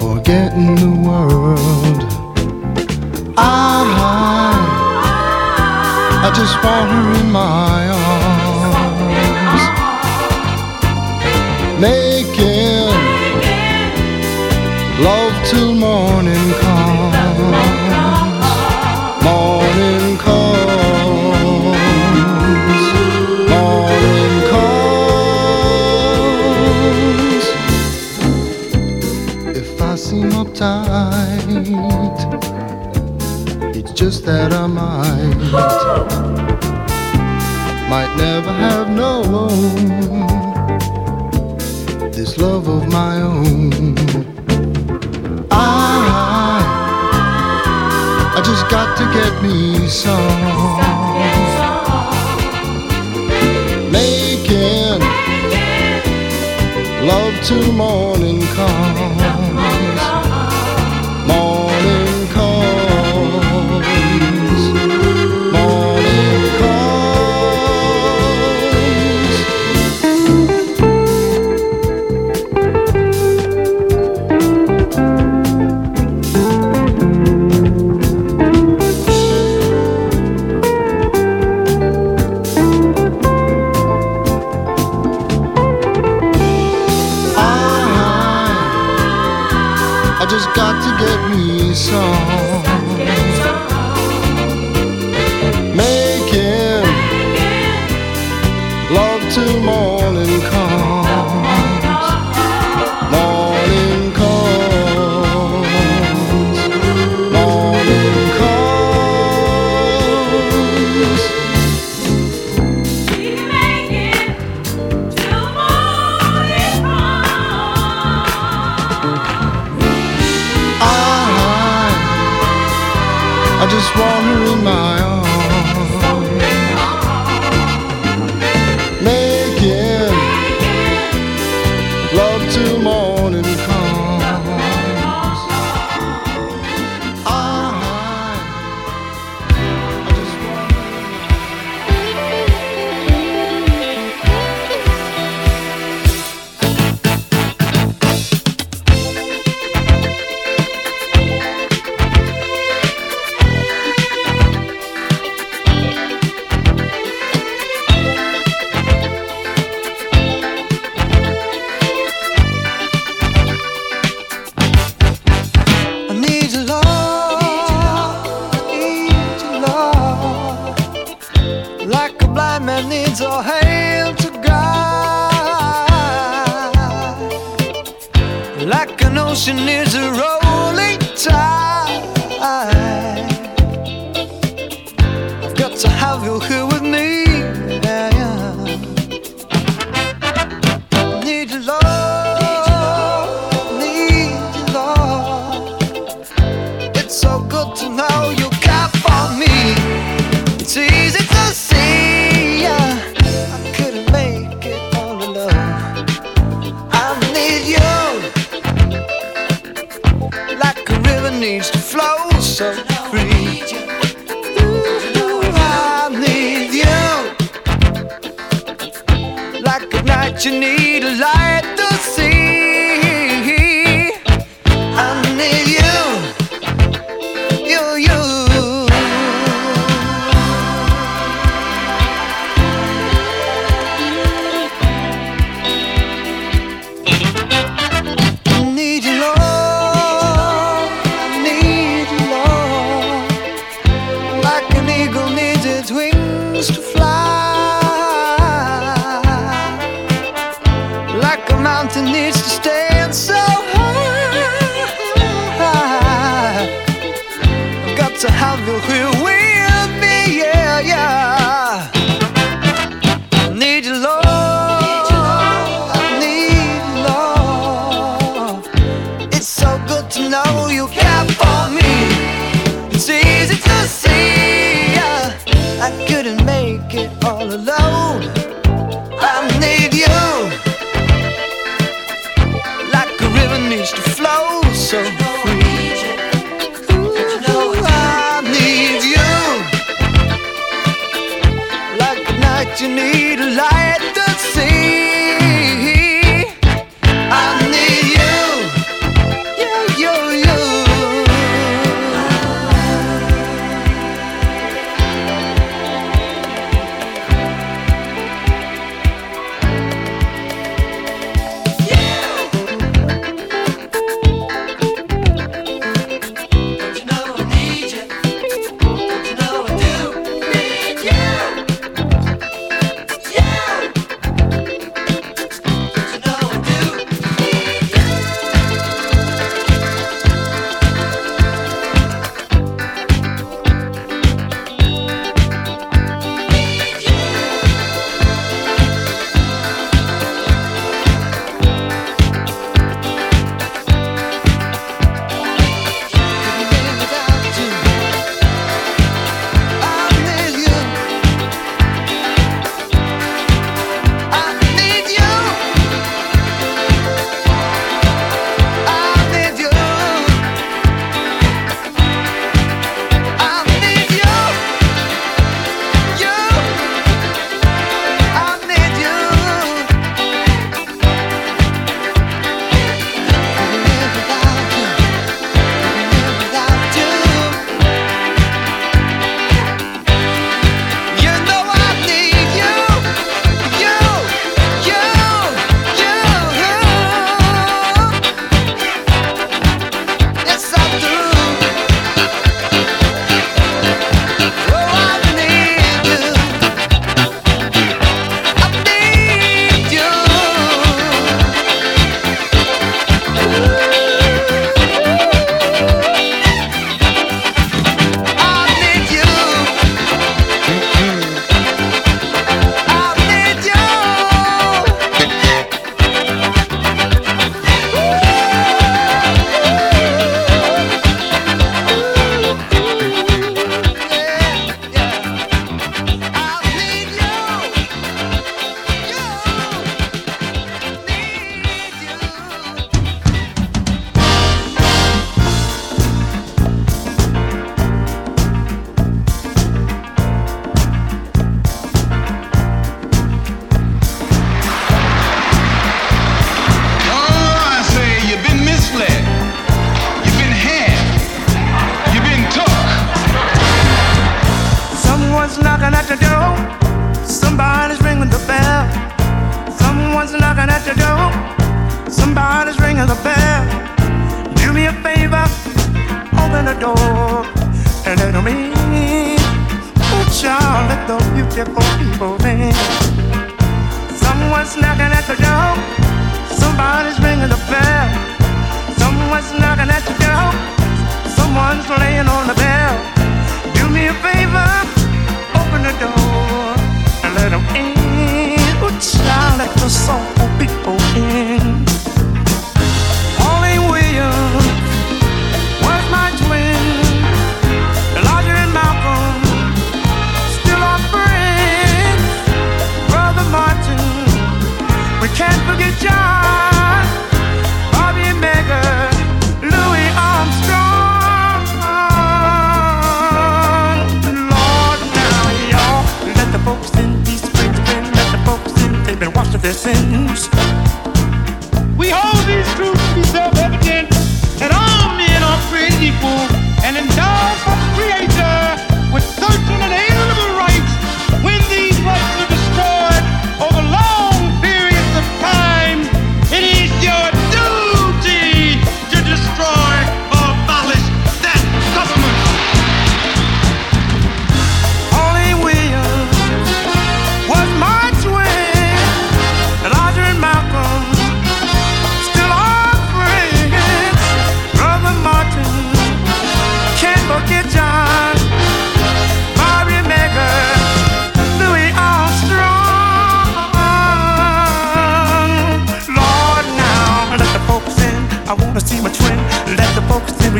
forgetting the world. I, I just want her in my my own. I, I just got to get me some. Making love to more. Need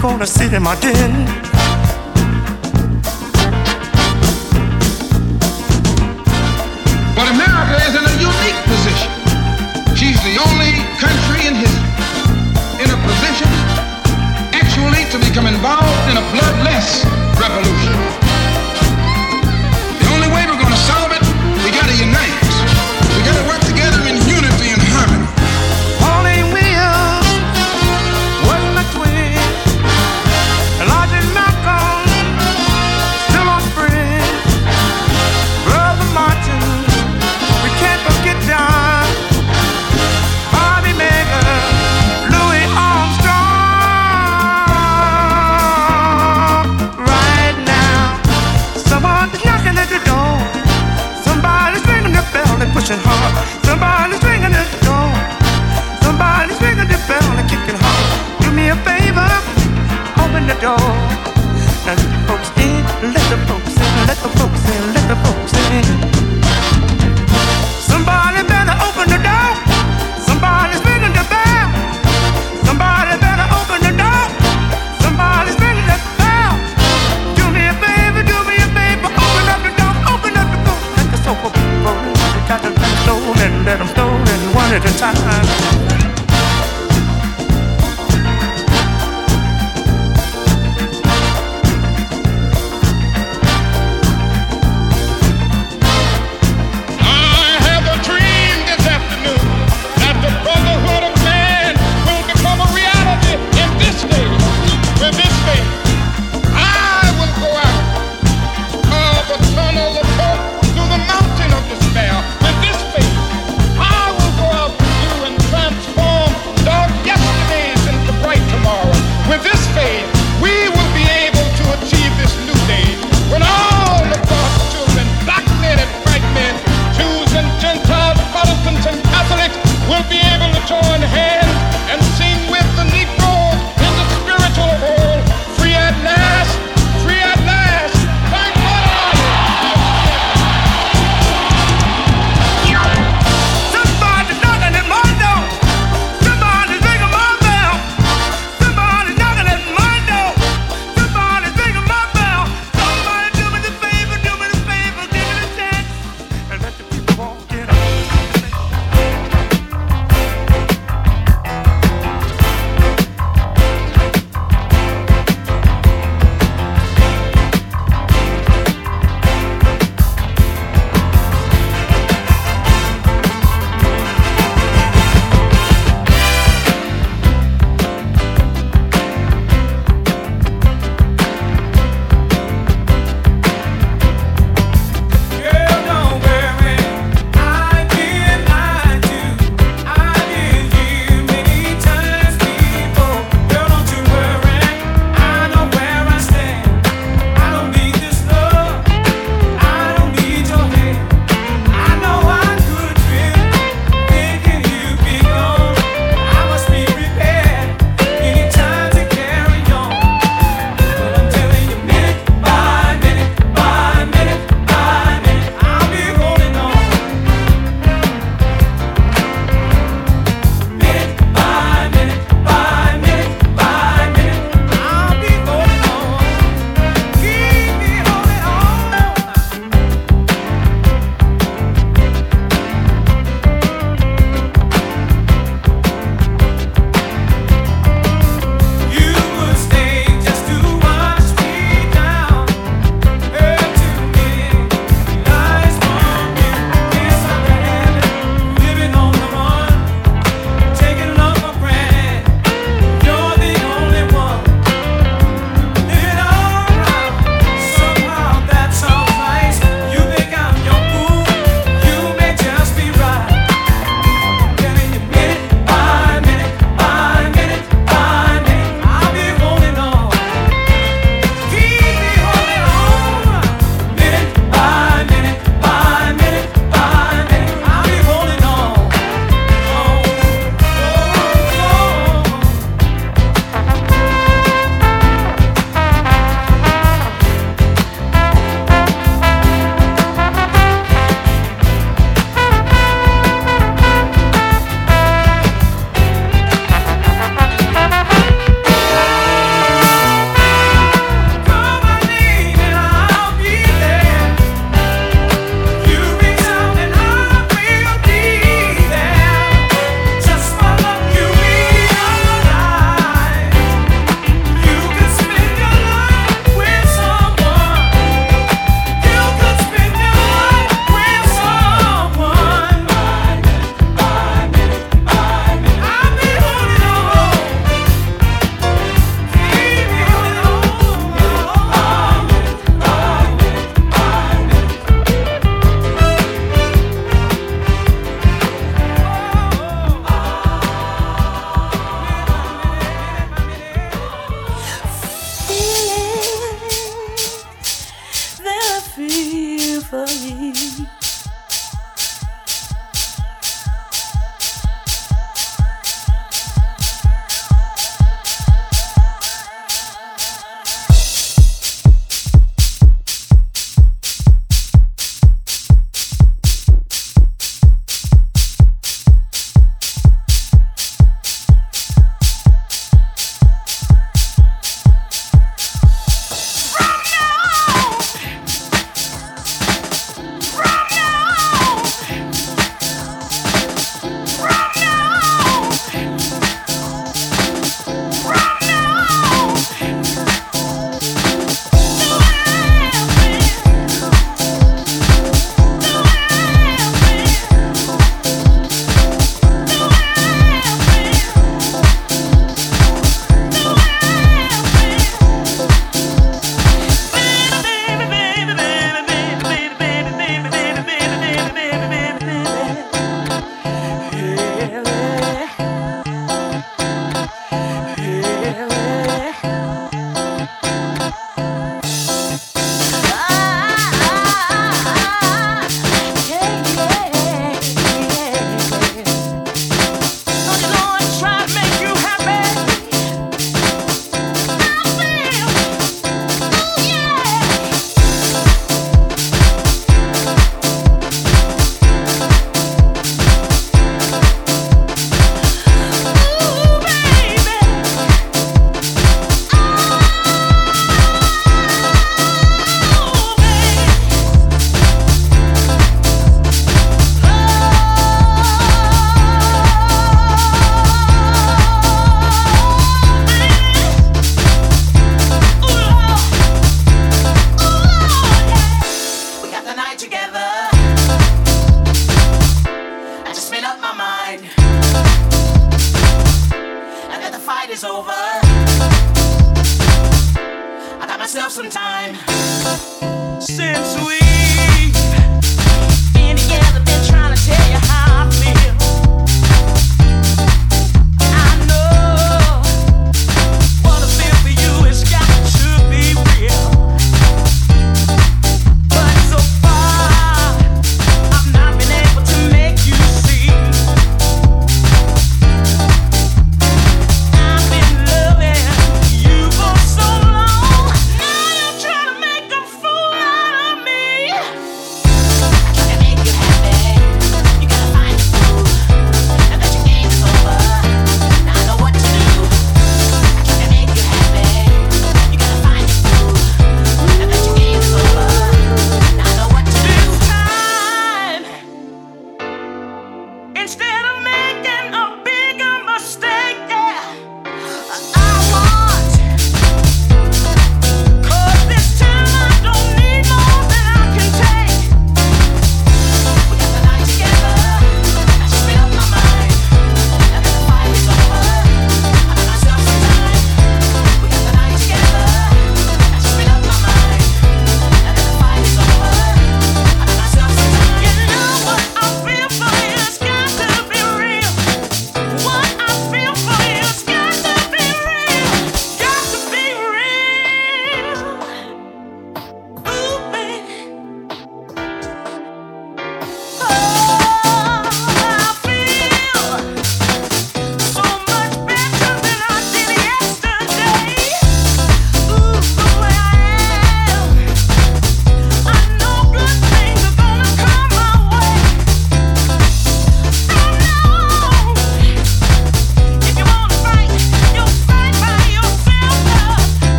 gonna sit in my den.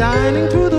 Arms